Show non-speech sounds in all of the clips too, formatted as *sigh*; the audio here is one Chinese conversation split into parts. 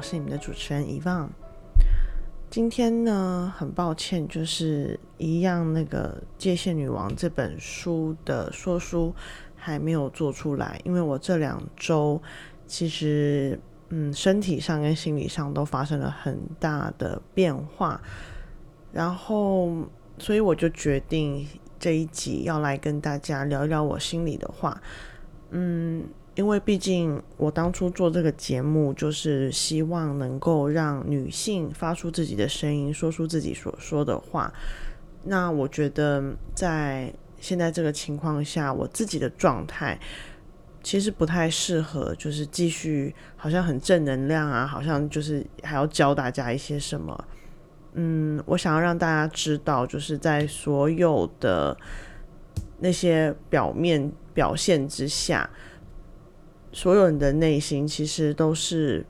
我是你们的主持人遗忘。今天呢，很抱歉，就是一样那个《界限女王》这本书的说书还没有做出来，因为我这两周其实嗯，身体上跟心理上都发生了很大的变化，然后所以我就决定这一集要来跟大家聊一聊我心里的话，嗯。因为毕竟我当初做这个节目，就是希望能够让女性发出自己的声音，说出自己所说的话。那我觉得在现在这个情况下，我自己的状态其实不太适合，就是继续好像很正能量啊，好像就是还要教大家一些什么。嗯，我想要让大家知道，就是在所有的那些表面表现之下。所有人的内心其实都是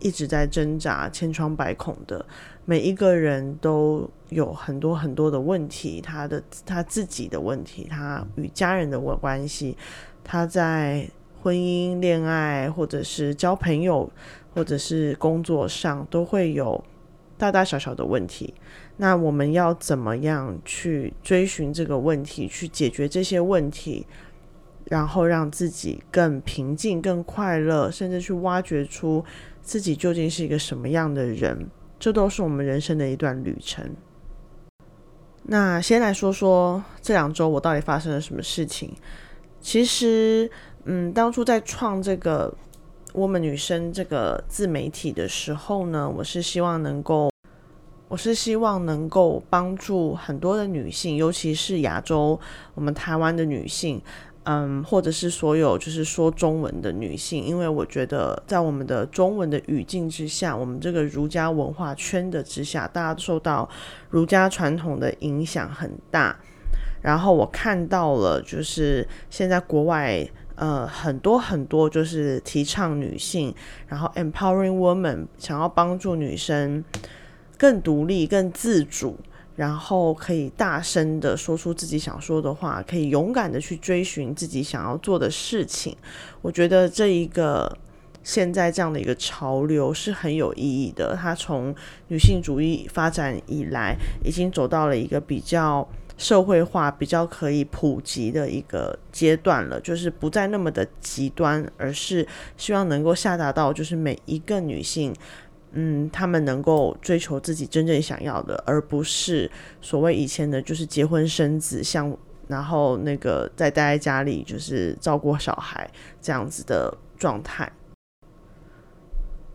一直在挣扎、千疮百孔的。每一个人都有很多很多的问题，他的他自己的问题，他与家人的关系，他在婚姻、恋爱，或者是交朋友，或者是工作上，都会有大大小小的问题。那我们要怎么样去追寻这个问题，去解决这些问题？然后让自己更平静、更快乐，甚至去挖掘出自己究竟是一个什么样的人，这都是我们人生的一段旅程。那先来说说这两周我到底发生了什么事情。其实，嗯，当初在创这个“我们女生”这个自媒体的时候呢，我是希望能够，我是希望能够帮助很多的女性，尤其是亚洲，我们台湾的女性。嗯，或者是所有就是说中文的女性，因为我觉得在我们的中文的语境之下，我们这个儒家文化圈的之下，大家受到儒家传统的影响很大。然后我看到了，就是现在国外呃很多很多就是提倡女性，然后 empowering woman，想要帮助女生更独立、更自主。然后可以大声的说出自己想说的话，可以勇敢的去追寻自己想要做的事情。我觉得这一个现在这样的一个潮流是很有意义的。它从女性主义发展以来，已经走到了一个比较社会化、比较可以普及的一个阶段了。就是不再那么的极端，而是希望能够下达到就是每一个女性。嗯，他们能够追求自己真正想要的，而不是所谓以前的，就是结婚生子，像然后那个再待在家里，就是照顾小孩这样子的状态。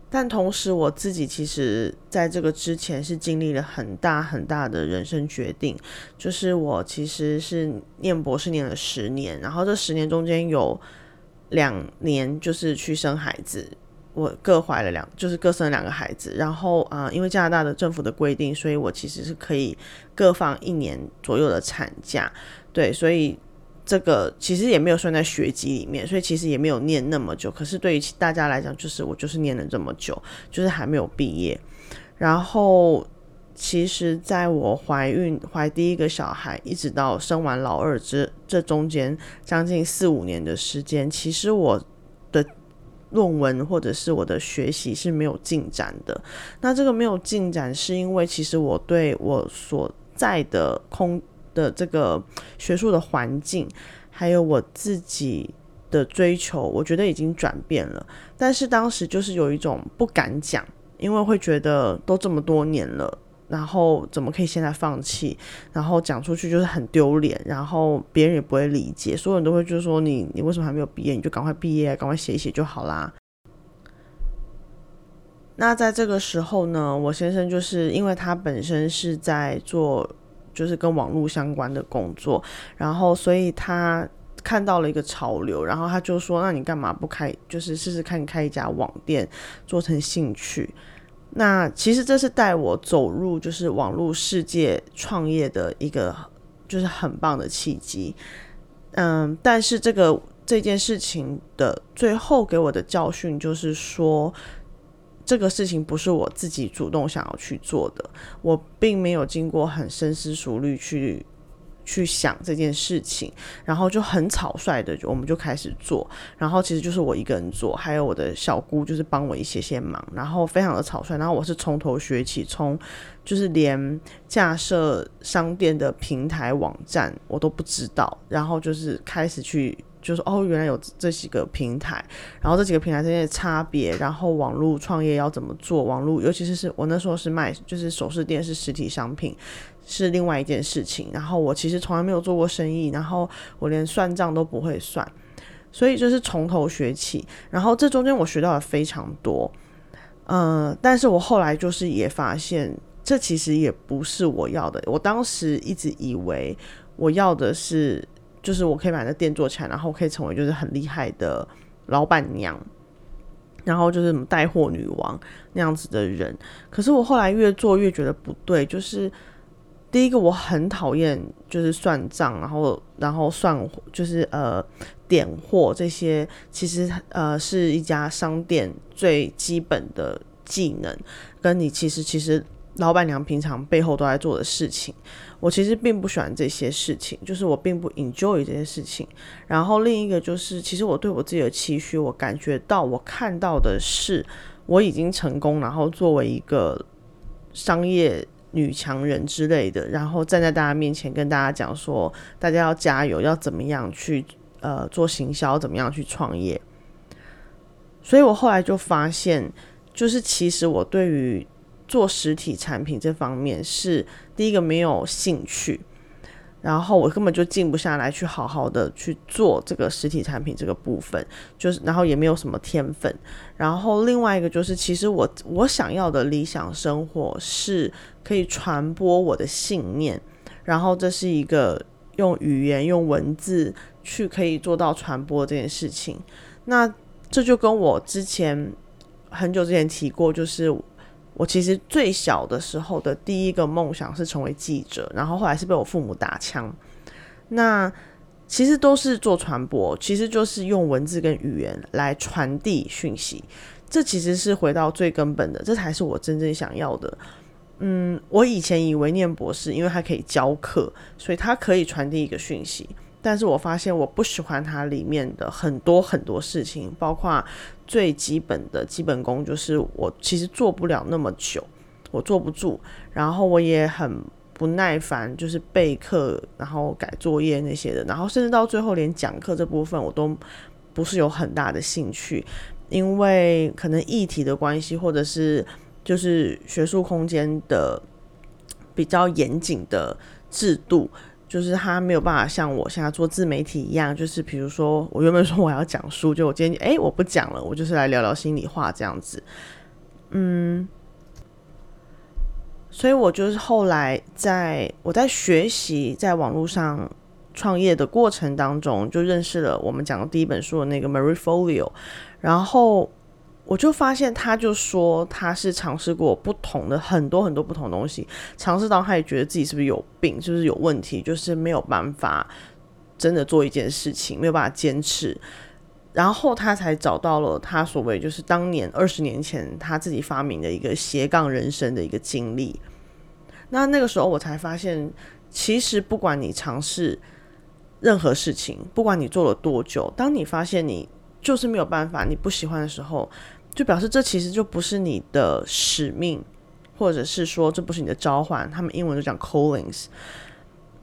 但同时，我自己其实在这个之前是经历了很大很大的人生决定，就是我其实是念博士念了十年，然后这十年中间有两年就是去生孩子。我各怀了两，就是各生了两个孩子，然后啊，因为加拿大的政府的规定，所以我其实是可以各放一年左右的产假，对，所以这个其实也没有算在学籍里面，所以其实也没有念那么久。可是对于大家来讲，就是我就是念了这么久，就是还没有毕业。然后其实在我怀孕怀第一个小孩，一直到生完老二这这中间将近四五年的时间，其实我的。论文或者是我的学习是没有进展的。那这个没有进展，是因为其实我对我所在的空的这个学术的环境，还有我自己的追求，我觉得已经转变了。但是当时就是有一种不敢讲，因为会觉得都这么多年了。然后怎么可以现在放弃？然后讲出去就是很丢脸，然后别人也不会理解，所有人都会就是说你你为什么还没有毕业？你就赶快毕业，赶快写一写就好啦。那在这个时候呢，我先生就是因为他本身是在做就是跟网络相关的工作，然后所以他看到了一个潮流，然后他就说：“那你干嘛不开？就是试试看开一家网店，做成兴趣。”那其实这是带我走入就是网络世界创业的一个就是很棒的契机，嗯，但是这个这件事情的最后给我的教训就是说，这个事情不是我自己主动想要去做的，我并没有经过很深思熟虑去去想这件事情，然后就很草率的，我们就开始做。然后其实就是我一个人做，还有我的小姑就是帮我一些些忙，然后非常的草率。然后我是从头学起，从就是连架设商店的平台网站我都不知道，然后就是开始去。就是哦，原来有这几个平台，然后这几个平台之间的差别，然后网络创业要怎么做？网络尤其是是我那时候是卖，就是首饰店是实体商品，是另外一件事情。然后我其实从来没有做过生意，然后我连算账都不会算，所以就是从头学起。然后这中间我学到了非常多，嗯，但是我后来就是也发现，这其实也不是我要的。我当时一直以为我要的是。就是我可以把这店做起来，然后可以成为就是很厉害的老板娘，然后就是什么带货女王那样子的人。可是我后来越做越觉得不对，就是第一个我很讨厌就是算账，然后然后算就是呃点货这些，其实呃是一家商店最基本的技能，跟你其实其实。老板娘平常背后都在做的事情，我其实并不喜欢这些事情，就是我并不 enjoy 这些事情。然后另一个就是，其实我对我自己的期许，我感觉到我看到的是我已经成功，然后作为一个商业女强人之类的，然后站在大家面前跟大家讲说，大家要加油，要怎么样去呃做行销，怎么样去创业。所以我后来就发现，就是其实我对于做实体产品这方面是第一个没有兴趣，然后我根本就静不下来去好好的去做这个实体产品这个部分，就是然后也没有什么天分。然后另外一个就是，其实我我想要的理想生活是可以传播我的信念，然后这是一个用语言用文字去可以做到传播这件事情。那这就跟我之前很久之前提过，就是。我其实最小的时候的第一个梦想是成为记者，然后后来是被我父母打枪。那其实都是做传播，其实就是用文字跟语言来传递讯息。这其实是回到最根本的，这才是我真正想要的。嗯，我以前以为念博士，因为他可以教课，所以他可以传递一个讯息。但是我发现我不喜欢它里面的很多很多事情，包括最基本的基本功，就是我其实做不了那么久，我坐不住，然后我也很不耐烦，就是备课，然后改作业那些的，然后甚至到最后连讲课这部分我都不是有很大的兴趣，因为可能议题的关系，或者是就是学术空间的比较严谨的制度。就是他没有办法像我现在做自媒体一样，就是比如说我原本说我要讲书，就我今天哎我不讲了，我就是来聊聊心里话这样子，嗯，所以我就是后来在我在学习在网络上创业的过程当中，就认识了我们讲的第一本书的那个 Marie Folio，然后。我就发现，他就说他是尝试过不同的很多很多不同东西，尝试到他也觉得自己是不是有病，是不是有问题，就是没有办法真的做一件事情，没有办法坚持，然后他才找到了他所谓就是当年二十年前他自己发明的一个斜杠人生的一个经历。那那个时候我才发现，其实不管你尝试任何事情，不管你做了多久，当你发现你就是没有办法，你不喜欢的时候。就表示这其实就不是你的使命，或者是说这不是你的召唤。他们英文就讲 callings。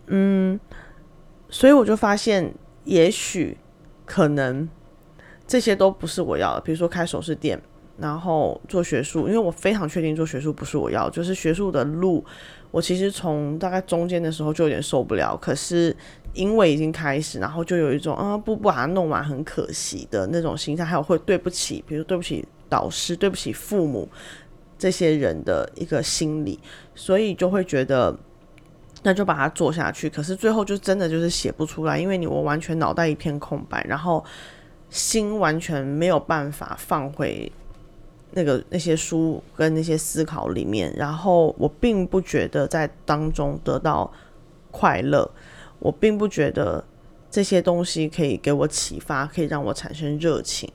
嗯，所以我就发现，也许可能这些都不是我要的。比如说开首饰店，然后做学术，因为我非常确定做学术不是我要，就是学术的路，我其实从大概中间的时候就有点受不了。可是因为已经开始，然后就有一种啊不不把它弄完很可惜的那种心态，还有会对不起，比如对不起。导师对不起父母这些人的一个心理，所以就会觉得那就把它做下去。可是最后就真的就是写不出来，因为你我完全脑袋一片空白，然后心完全没有办法放回那个那些书跟那些思考里面。然后我并不觉得在当中得到快乐，我并不觉得这些东西可以给我启发，可以让我产生热情。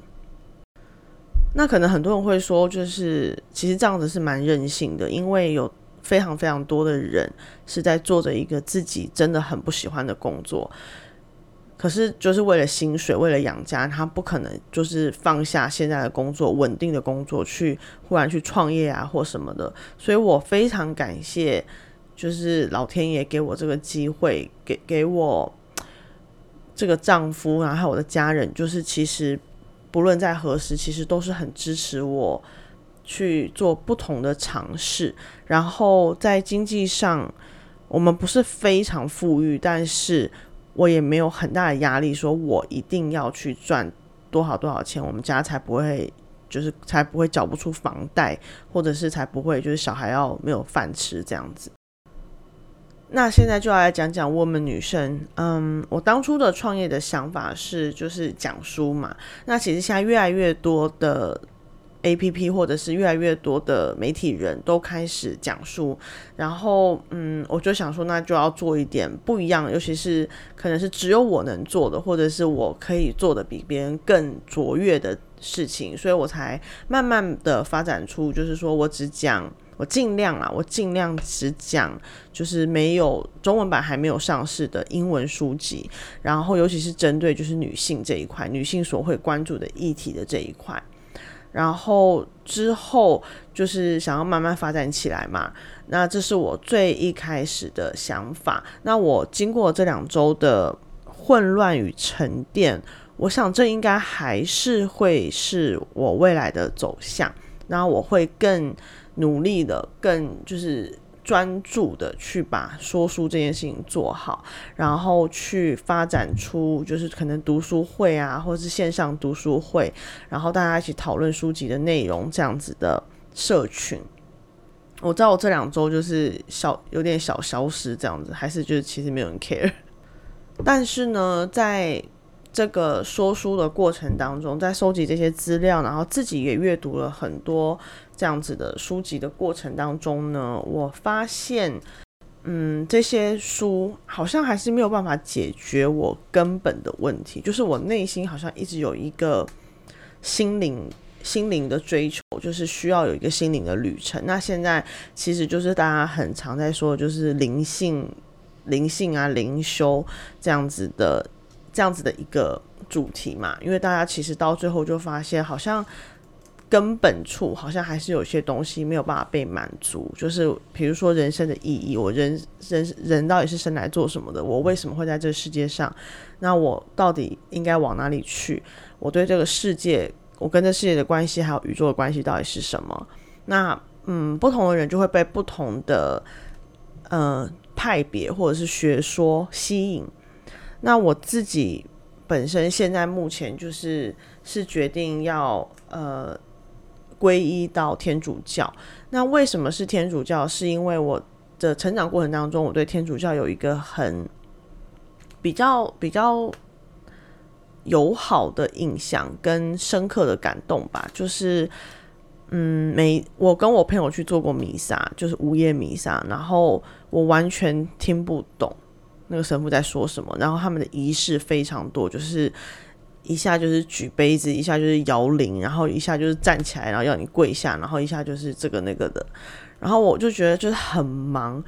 那可能很多人会说，就是其实这样子是蛮任性的，因为有非常非常多的人是在做着一个自己真的很不喜欢的工作，可是就是为了薪水，为了养家，他不可能就是放下现在的工作，稳定的工作去忽然去创业啊或什么的。所以我非常感谢，就是老天爷给我这个机会，给给我这个丈夫，然后还有我的家人，就是其实不论在何时，其实都是很支持我。去做不同的尝试，然后在经济上，我们不是非常富裕，但是我也没有很大的压力，说我一定要去赚多少多少钱，我们家才不会就是才不会缴不出房贷，或者是才不会就是小孩要没有饭吃这样子。那现在就要来讲讲我们女生，嗯，我当初的创业的想法是就是讲书嘛，那其实现在越来越多的。A P P 或者是越来越多的媒体人都开始讲述，然后嗯，我就想说，那就要做一点不一样，尤其是可能是只有我能做的，或者是我可以做的比别人更卓越的事情，所以我才慢慢的发展出，就是说我只讲，我尽量啊，我尽量只讲，就是没有中文版还没有上市的英文书籍，然后尤其是针对就是女性这一块，女性所会关注的议题的这一块。然后之后就是想要慢慢发展起来嘛，那这是我最一开始的想法。那我经过这两周的混乱与沉淀，我想这应该还是会是我未来的走向。那我会更努力的，更就是。专注的去把说书这件事情做好，然后去发展出就是可能读书会啊，或者是线上读书会，然后大家一起讨论书籍的内容这样子的社群。我知道我这两周就是小有点小消失这样子，还是就是其实没有人 care。但是呢，在这个说书的过程当中，在收集这些资料，然后自己也阅读了很多这样子的书籍的过程当中呢，我发现，嗯，这些书好像还是没有办法解决我根本的问题，就是我内心好像一直有一个心灵心灵的追求，就是需要有一个心灵的旅程。那现在其实就是大家很常在说，就是灵性、灵性啊、灵修这样子的。这样子的一个主题嘛，因为大家其实到最后就发现，好像根本处好像还是有些东西没有办法被满足，就是比如说人生的意义，我人人人到底是生来做什么的？我为什么会在这个世界上？那我到底应该往哪里去？我对这个世界，我跟这世界的关系，还有宇宙的关系到底是什么？那嗯，不同的人就会被不同的呃派别或者是学说吸引。那我自己本身现在目前就是是决定要呃皈依到天主教。那为什么是天主教？是因为我的成长过程当中，我对天主教有一个很比较比较友好的印象跟深刻的感动吧。就是嗯，每我跟我朋友去做过弥撒，就是午夜弥撒，然后我完全听不懂。那个神父在说什么？然后他们的仪式非常多，就是一下就是举杯子，一下就是摇铃，然后一下就是站起来，然后要你跪下，然后一下就是这个那个的。然后我就觉得就是很忙，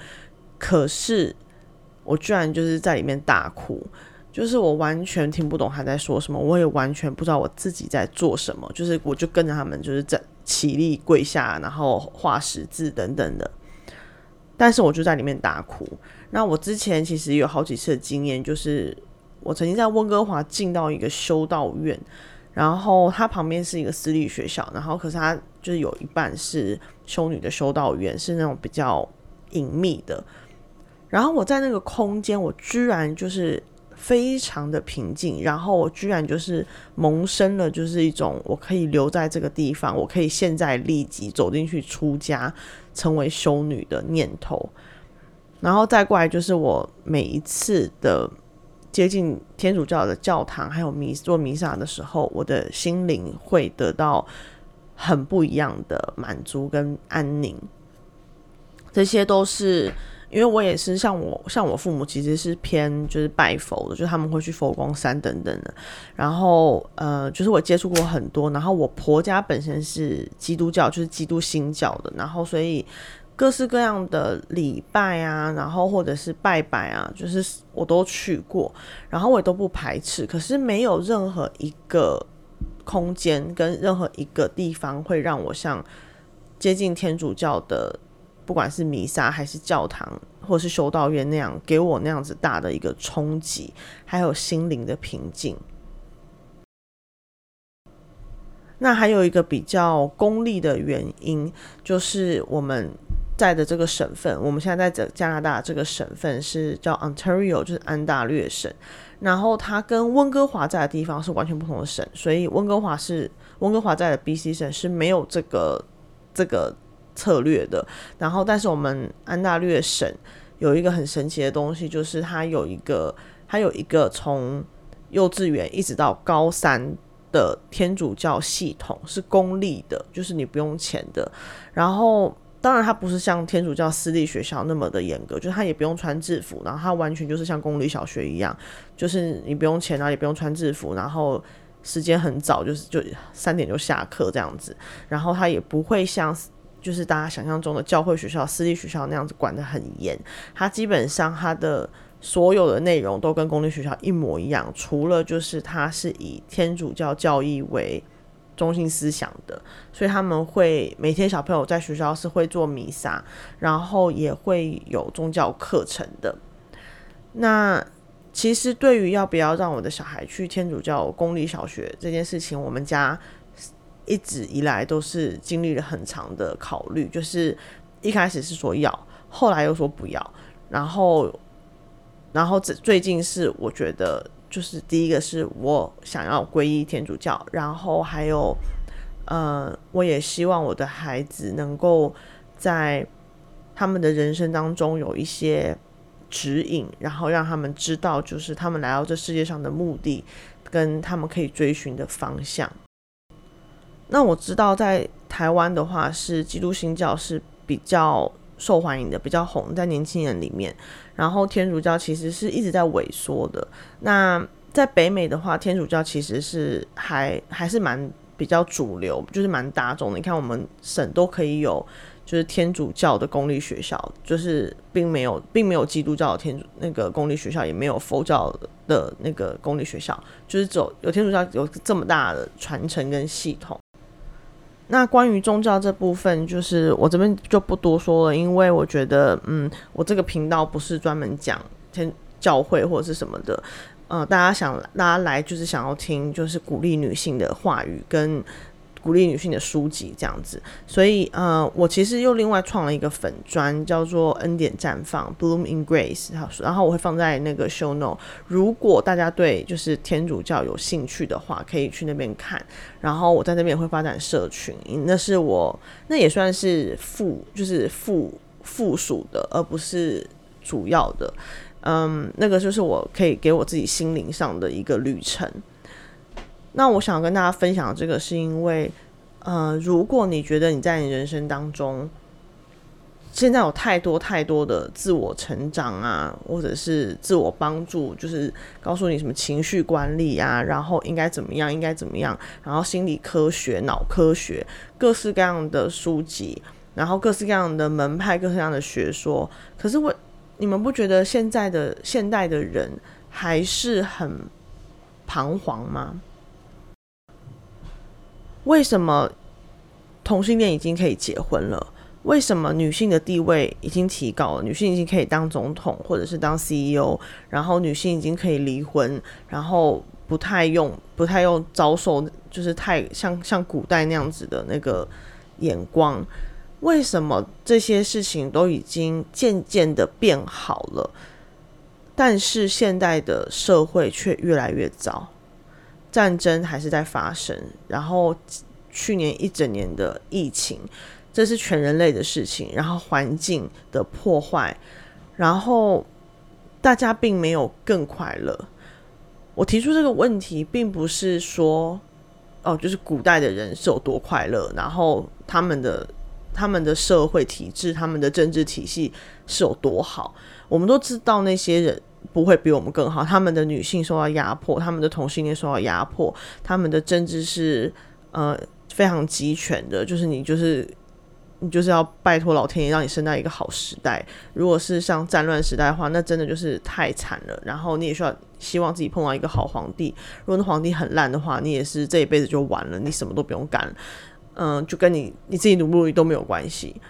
可是我居然就是在里面大哭，就是我完全听不懂他在说什么，我也完全不知道我自己在做什么，就是我就跟着他们就是在起立跪下，然后画十字等等的。但是我就在里面大哭。那我之前其实有好几次的经验，就是我曾经在温哥华进到一个修道院，然后它旁边是一个私立学校，然后可是它就是有一半是修女的修道院，是那种比较隐秘的。然后我在那个空间，我居然就是非常的平静，然后我居然就是萌生了就是一种我可以留在这个地方，我可以现在立即走进去出家。成为修女的念头，然后再过来就是我每一次的接近天主教的教堂，还有弥做弥撒的时候，我的心灵会得到很不一样的满足跟安宁。这些都是因为我也是像我像我父母其实是偏就是拜佛的，就他们会去佛光山等等的。然后呃，就是我接触过很多。然后我婆家本身是基督教，就是基督新教的。然后所以各式各样的礼拜啊，然后或者是拜拜啊，就是我都去过，然后我也都不排斥。可是没有任何一个空间跟任何一个地方会让我像接近天主教的，不管是弥撒还是教堂或是修道院那样，给我那样子大的一个冲击，还有心灵的平静。那还有一个比较功利的原因，就是我们在的这个省份，我们现在在这加拿大这个省份是叫 Ontario，就是安大略省。然后它跟温哥华在的地方是完全不同的省，所以温哥华是温哥华在的 BC 省是没有这个这个策略的。然后，但是我们安大略省有一个很神奇的东西，就是它有一个它有一个从幼稚园一直到高三。的天主教系统是公立的，就是你不用钱的。然后，当然它不是像天主教私立学校那么的严格，就是它也不用穿制服，然后它完全就是像公立小学一样，就是你不用钱，然后也不用穿制服，然后时间很早，就是就 *laughs* 三点就下课这样子。然后它也不会像就是大家想象中的教会学校、私立学校那样子管得很严，它基本上它的。所有的内容都跟公立学校一模一样，除了就是它是以天主教教义为中心思想的，所以他们会每天小朋友在学校是会做弥撒，然后也会有宗教课程的。那其实对于要不要让我的小孩去天主教公立小学这件事情，我们家一直以来都是经历了很长的考虑，就是一开始是说要，后来又说不要，然后。然后最最近是我觉得，就是第一个是我想要皈依天主教，然后还有，呃，我也希望我的孩子能够在他们的人生当中有一些指引，然后让他们知道，就是他们来到这世界上的目的，跟他们可以追寻的方向。那我知道在台湾的话，是基督新教是比较。受欢迎的比较红，在年轻人里面，然后天主教其实是一直在萎缩的。那在北美的话，天主教其实是还还是蛮比较主流，就是蛮大众的。你看，我们省都可以有，就是天主教的公立学校，就是并没有并没有基督教的天主那个公立学校，也没有佛教的那个公立学校，就是走有天主教有这么大的传承跟系统。那关于宗教这部分，就是我这边就不多说了，因为我觉得，嗯，我这个频道不是专门讲天教会或者是什么的，呃，大家想大家来就是想要听，就是鼓励女性的话语跟。鼓励女性的书籍这样子，所以呃，我其实又另外创了一个粉砖，叫做恩典绽放 （Bloom in Grace）。然后我会放在那个 Show not。如果大家对就是天主教有兴趣的话，可以去那边看。然后我在那边也会发展社群，那是我那也算是附就是附附属的，而不是主要的。嗯，那个就是我可以给我自己心灵上的一个旅程。那我想跟大家分享这个，是因为，呃，如果你觉得你在你人生当中，现在有太多太多的自我成长啊，或者是自我帮助，就是告诉你什么情绪管理啊，然后应该怎么样，应该怎么样，然后心理科学、脑科学，各式各样的书籍，然后各式各样的门派，各式各样的学说，可是我，你们不觉得现在的现代的人还是很彷徨吗？为什么同性恋已经可以结婚了？为什么女性的地位已经提高了？女性已经可以当总统或者是当 CEO，然后女性已经可以离婚，然后不太用不太用遭受就是太像像古代那样子的那个眼光？为什么这些事情都已经渐渐的变好了，但是现代的社会却越来越糟？战争还是在发生，然后去年一整年的疫情，这是全人类的事情。然后环境的破坏，然后大家并没有更快乐。我提出这个问题，并不是说哦，就是古代的人是有多快乐，然后他们的他们的社会体制、他们的政治体系是有多好。我们都知道那些人。不会比我们更好。他们的女性受到压迫，他们的同性恋受到压迫，他们的政治是呃非常集权的，就是你就是你就是要拜托老天爷让你生在一个好时代。如果是像战乱时代的话，那真的就是太惨了。然后你也需要希望自己碰到一个好皇帝。如果那皇帝很烂的话，你也是这一辈子就完了，你什么都不用干，嗯，就跟你你自己努不努力都没有关系，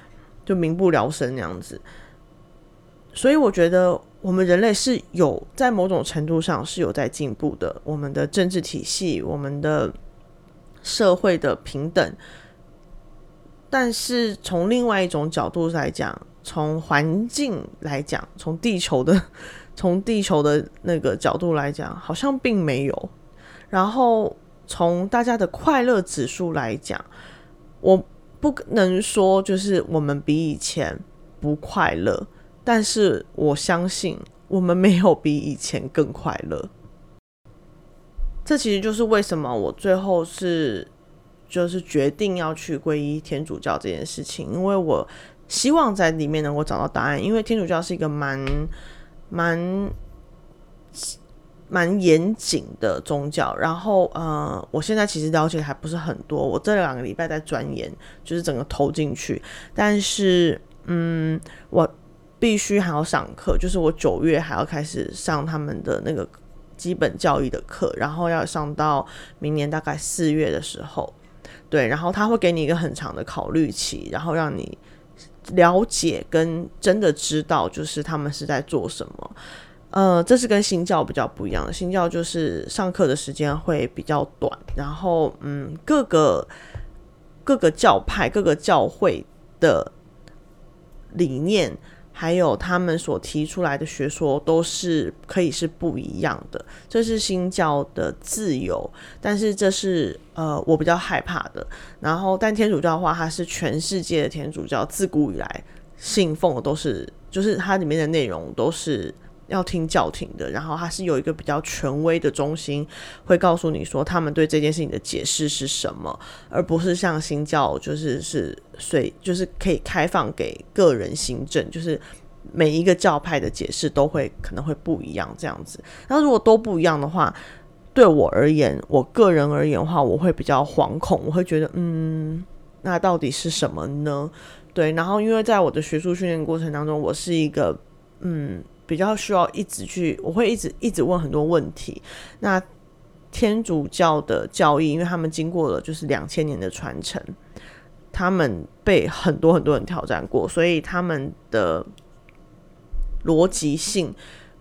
就民不聊生那样子。所以我觉得我们人类是有在某种程度上是有在进步的，我们的政治体系，我们的社会的平等。但是从另外一种角度来讲，从环境来讲，从地球的 *laughs* 从地球的那个角度来讲，好像并没有。然后从大家的快乐指数来讲，我不能说就是我们比以前不快乐，但是我相信我们没有比以前更快乐。这其实就是为什么我最后是。就是决定要去皈依天主教这件事情，因为我希望在里面能够找到答案。因为天主教是一个蛮蛮蛮严谨的宗教，然后呃，我现在其实了解还不是很多，我这两个礼拜在钻研，就是整个投进去。但是嗯，我必须还要上课，就是我九月还要开始上他们的那个基本教育的课，然后要上到明年大概四月的时候。对，然后他会给你一个很长的考虑期，然后让你了解跟真的知道，就是他们是在做什么。呃，这是跟新教比较不一样的，新教就是上课的时间会比较短，然后嗯，各个各个教派、各个教会的理念。还有他们所提出来的学说都是可以是不一样的，这是新教的自由，但是这是呃我比较害怕的。然后，但天主教的话，它是全世界的天主教，自古以来信奉的都是，就是它里面的内容都是。要听教廷的，然后它是有一个比较权威的中心，会告诉你说他们对这件事情的解释是什么，而不是像新教就是是随就是可以开放给个人行政，就是每一个教派的解释都会可能会不一样这样子。那如果都不一样的话，对我而言，我个人而言的话，我会比较惶恐，我会觉得嗯，那到底是什么呢？对，然后因为在我的学术训练过程当中，我是一个嗯。比较需要一直去，我会一直一直问很多问题。那天主教的教义，因为他们经过了就是两千年的传承，他们被很多很多人挑战过，所以他们的逻辑性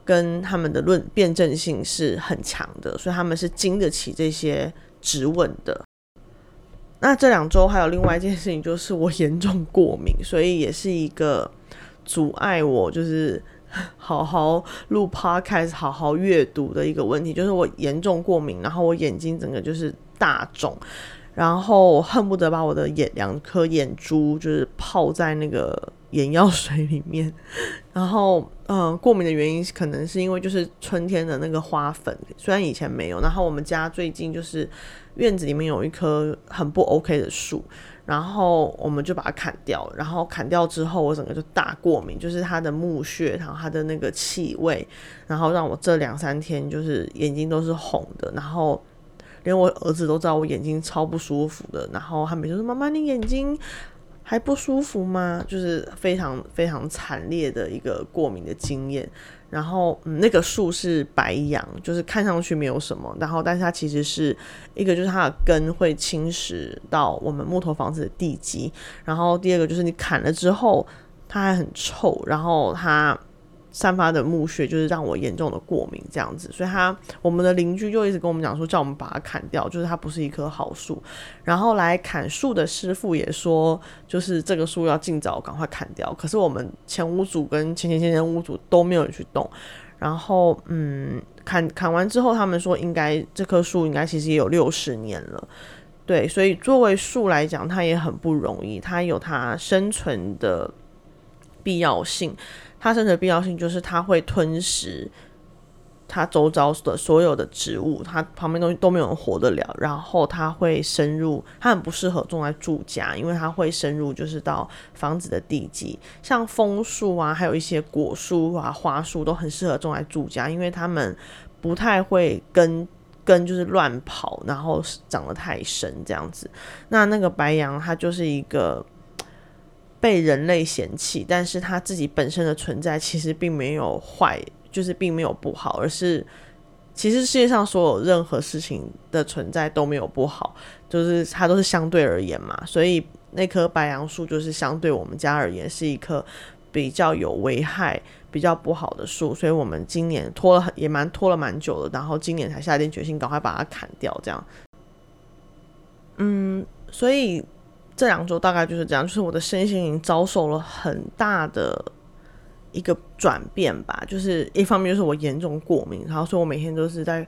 跟他们的论辩证性是很强的，所以他们是经得起这些质问的。那这两周还有另外一件事情，就是我严重过敏，所以也是一个阻碍我就是。*laughs* 好好录 podcast，好好阅读的一个问题，就是我严重过敏，然后我眼睛整个就是大肿，然后恨不得把我的眼两颗眼珠就是泡在那个眼药水里面，*laughs* 然后嗯，过敏的原因可能是因为就是春天的那个花粉，虽然以前没有，然后我们家最近就是院子里面有一棵很不 OK 的树。然后我们就把它砍掉，然后砍掉之后，我整个就大过敏，就是它的木屑，然后它的那个气味，然后让我这两三天就是眼睛都是红的，然后连我儿子都知道我眼睛超不舒服的，然后他每次说：“妈妈，你眼睛还不舒服吗？”就是非常非常惨烈的一个过敏的经验。然后，嗯，那个树是白杨，就是看上去没有什么，然后，但是它其实是一个，就是它的根会侵蚀到我们木头房子的地基。然后，第二个就是你砍了之后，它还很臭，然后它。散发的木屑就是让我严重的过敏，这样子，所以他我们的邻居就一直跟我们讲说，叫我们把它砍掉，就是它不是一棵好树。然后来砍树的师傅也说，就是这个树要尽早赶快砍掉。可是我们前屋主跟前前前前屋主都没有人去动。然后，嗯，砍砍完之后，他们说应该这棵树应该其实也有六十年了。对，所以作为树来讲，它也很不容易，它有它生存的必要性。它生的必要性就是它会吞食它周遭的所有的植物，它旁边东西都没有人活得了。然后它会深入，它很不适合种在住家，因为它会深入就是到房子的地基。像枫树啊，还有一些果树啊、花树都很适合种在住家，因为它们不太会根根就是乱跑，然后长得太深这样子。那那个白杨它就是一个。被人类嫌弃，但是他自己本身的存在其实并没有坏，就是并没有不好，而是其实世界上所有任何事情的存在都没有不好，就是它都是相对而言嘛。所以那棵白杨树就是相对我们家而言是一棵比较有危害、比较不好的树，所以我们今年拖了很也蛮拖了蛮久了，然后今年才下定决心赶快把它砍掉，这样。嗯，所以。这两周大概就是这样，就是我的身心灵遭受了很大的一个转变吧。就是一方面就是我严重过敏，然后所以我每天都是在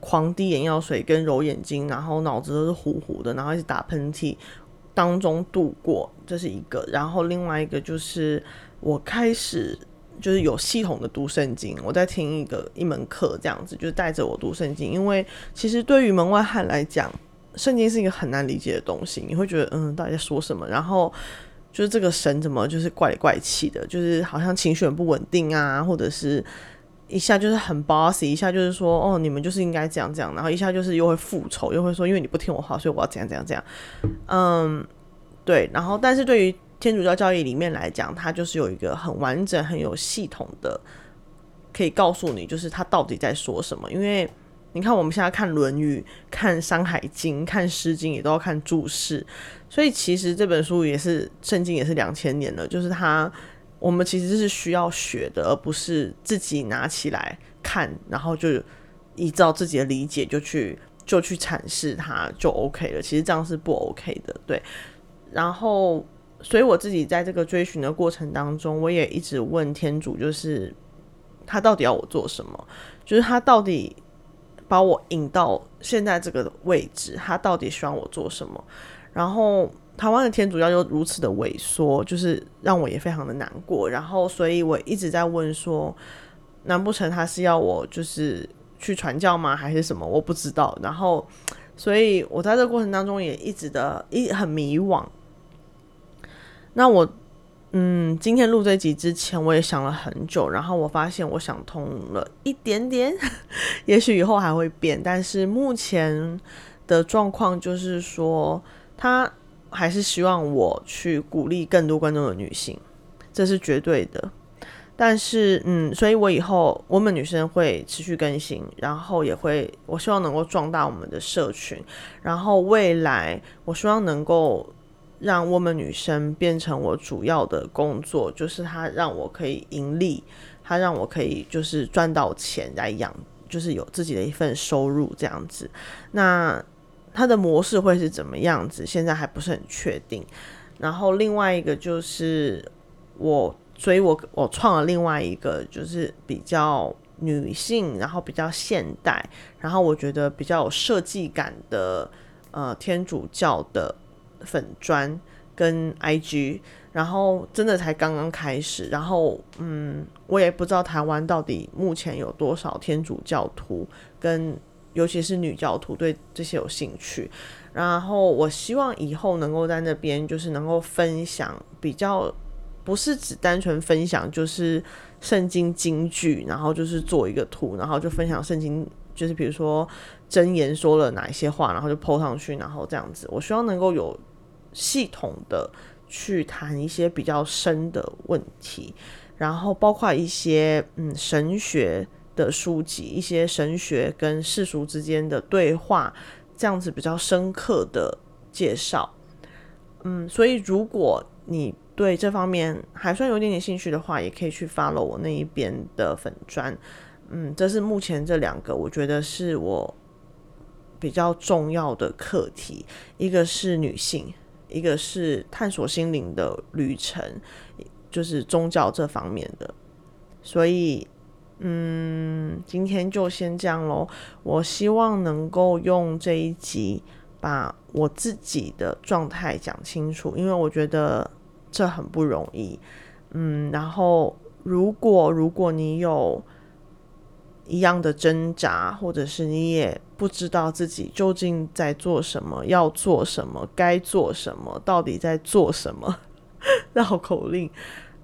狂滴眼药水跟揉眼睛，然后脑子都是糊糊的，然后一直打喷嚏当中度过，这是一个。然后另外一个就是我开始就是有系统的读圣经，我在听一个一门课这样子，就是带着我读圣经，因为其实对于门外汉来讲。圣经是一个很难理解的东西，你会觉得嗯，到底在说什么？然后就是这个神怎么就是怪里怪气的，就是好像情绪很不稳定啊，或者是一下就是很 boss，一下就是说哦，你们就是应该这样这样，然后一下就是又会复仇，又会说因为你不听我话，所以我要怎样怎样怎样。嗯，对。然后，但是对于天主教教义里面来讲，它就是有一个很完整、很有系统的，可以告诉你，就是他到底在说什么，因为。你看，我们现在看《论语》、看《山海经》、看《诗经》，也都要看注释。所以其实这本书也是圣经，也是两千年了。就是它，我们其实是需要学的，而不是自己拿起来看，然后就依照自己的理解就去就去阐释它就 OK 了。其实这样是不 OK 的，对。然后，所以我自己在这个追寻的过程当中，我也一直问天主，就是他到底要我做什么？就是他到底。把我引到现在这个位置，他到底希望我做什么？然后台湾的天主教又如此的萎缩，就是让我也非常的难过。然后，所以我一直在问说，难不成他是要我就是去传教吗？还是什么？我不知道。然后，所以我在这个过程当中也一直的一很迷惘。那我。嗯，今天录这集之前，我也想了很久，然后我发现我想通了一点点，*laughs* 也许以后还会变，但是目前的状况就是说，他还是希望我去鼓励更多观众的女性，这是绝对的。但是，嗯，所以我以后我们女生会持续更新，然后也会，我希望能够壮大我们的社群，然后未来我希望能够。让我们女生变成我主要的工作，就是它让我可以盈利，它让我可以就是赚到钱来养，就是有自己的一份收入这样子。那它的模式会是怎么样子？现在还不是很确定。然后另外一个就是我，所以我我创了另外一个就是比较女性，然后比较现代，然后我觉得比较有设计感的呃天主教的。粉砖跟 IG，然后真的才刚刚开始，然后嗯，我也不知道台湾到底目前有多少天主教徒跟尤其是女教徒对这些有兴趣，然后我希望以后能够在那边就是能够分享比较不是只单纯分享就是圣经金句，然后就是做一个图，然后就分享圣经。就是比如说真言说了哪一些话，然后就 po 上去，然后这样子。我希望能够有系统的去谈一些比较深的问题，然后包括一些嗯神学的书籍，一些神学跟世俗之间的对话，这样子比较深刻的介绍。嗯，所以如果你对这方面还算有点点兴趣的话，也可以去 follow 我那一边的粉砖。嗯，这是目前这两个，我觉得是我比较重要的课题。一个是女性，一个是探索心灵的旅程，就是宗教这方面的。所以，嗯，今天就先这样喽。我希望能够用这一集把我自己的状态讲清楚，因为我觉得这很不容易。嗯，然后如果如果你有。一样的挣扎，或者是你也不知道自己究竟在做什么，要做什么，该做什么，到底在做什么，绕口令，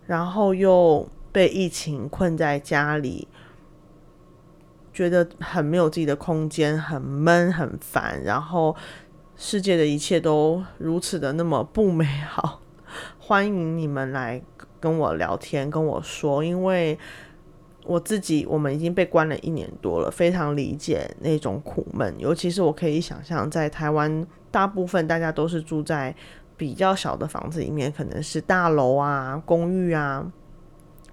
然后又被疫情困在家里，觉得很没有自己的空间，很闷，很烦，然后世界的一切都如此的那么不美好。*laughs* 欢迎你们来跟我聊天，跟我说，因为我自己我们已经被关了一年多了，非常理解那种苦闷，尤其是我可以想象，在台湾大部分大家都是住在比较小的房子里面，可能是大楼啊、公寓啊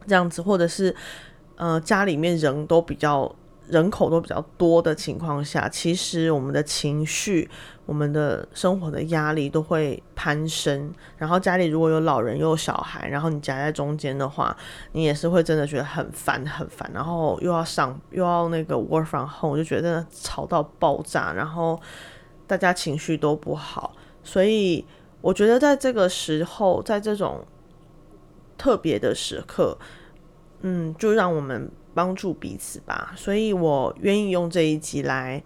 这样子，或者是呃家里面人都比较。人口都比较多的情况下，其实我们的情绪、我们的生活的压力都会攀升。然后家里如果有老人又有小孩，然后你夹在中间的话，你也是会真的觉得很烦很烦。然后又要上又要那个 work from home，就觉得吵到爆炸，然后大家情绪都不好。所以我觉得在这个时候，在这种特别的时刻，嗯，就让我们。帮助彼此吧，所以我愿意用这一集来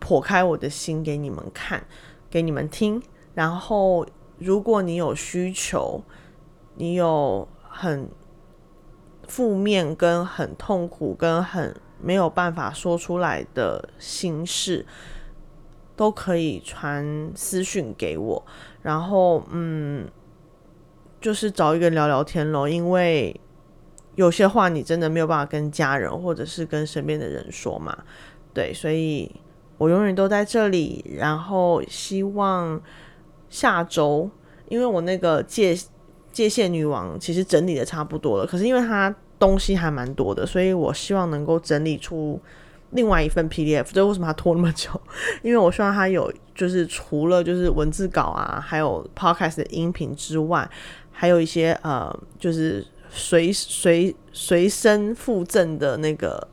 剖开我的心给你们看，给你们听。然后，如果你有需求，你有很负面、跟很痛苦、跟很没有办法说出来的心事，都可以传私讯给我。然后，嗯，就是找一个聊聊天咯，因为。有些话你真的没有办法跟家人或者是跟身边的人说嘛？对，所以我永远都在这里。然后希望下周，因为我那个界界限女王其实整理的差不多了，可是因为它东西还蛮多的，所以我希望能够整理出另外一份 PDF。这为什么它拖那么久？因为我希望它有，就是除了就是文字稿啊，还有 Podcast 的音频之外，还有一些呃，就是。随随随身附赠的那个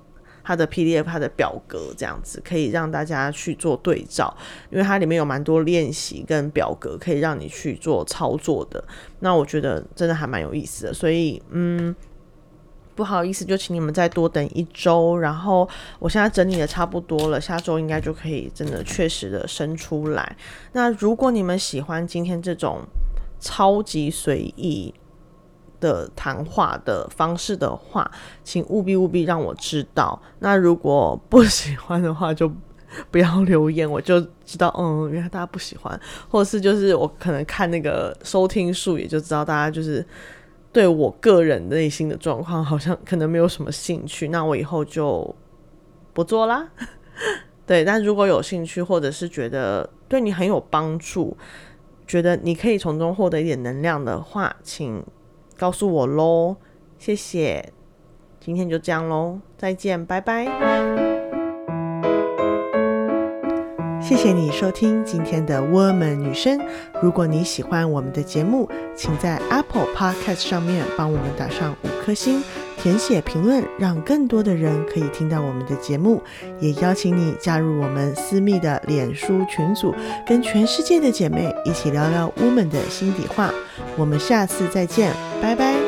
它的 PDF 它的表格这样子，可以让大家去做对照，因为它里面有蛮多练习跟表格可以让你去做操作的。那我觉得真的还蛮有意思的，所以嗯，不好意思，就请你们再多等一周。然后我现在整理的差不多了，下周应该就可以真的确实的生出来。那如果你们喜欢今天这种超级随意。的谈话的方式的话，请务必务必让我知道。那如果不喜欢的话，就不要留言，我就知道，嗯，原来大家不喜欢，或者是就是我可能看那个收听数，也就知道大家就是对我个人内心的状况好像可能没有什么兴趣，*laughs* 那我以后就不做啦。对，但如果有兴趣，或者是觉得对你很有帮助，觉得你可以从中获得一点能量的话，请。告诉我喽，谢谢，今天就这样喽，再见，拜拜。谢谢你收听今天的 Woman 女生。如果你喜欢我们的节目，请在 Apple Podcast 上面帮我们打上五颗星，填写评论，让更多的人可以听到我们的节目。也邀请你加入我们私密的脸书群组，跟全世界的姐妹一起聊聊 Woman 的心底话。我们下次再见，拜拜。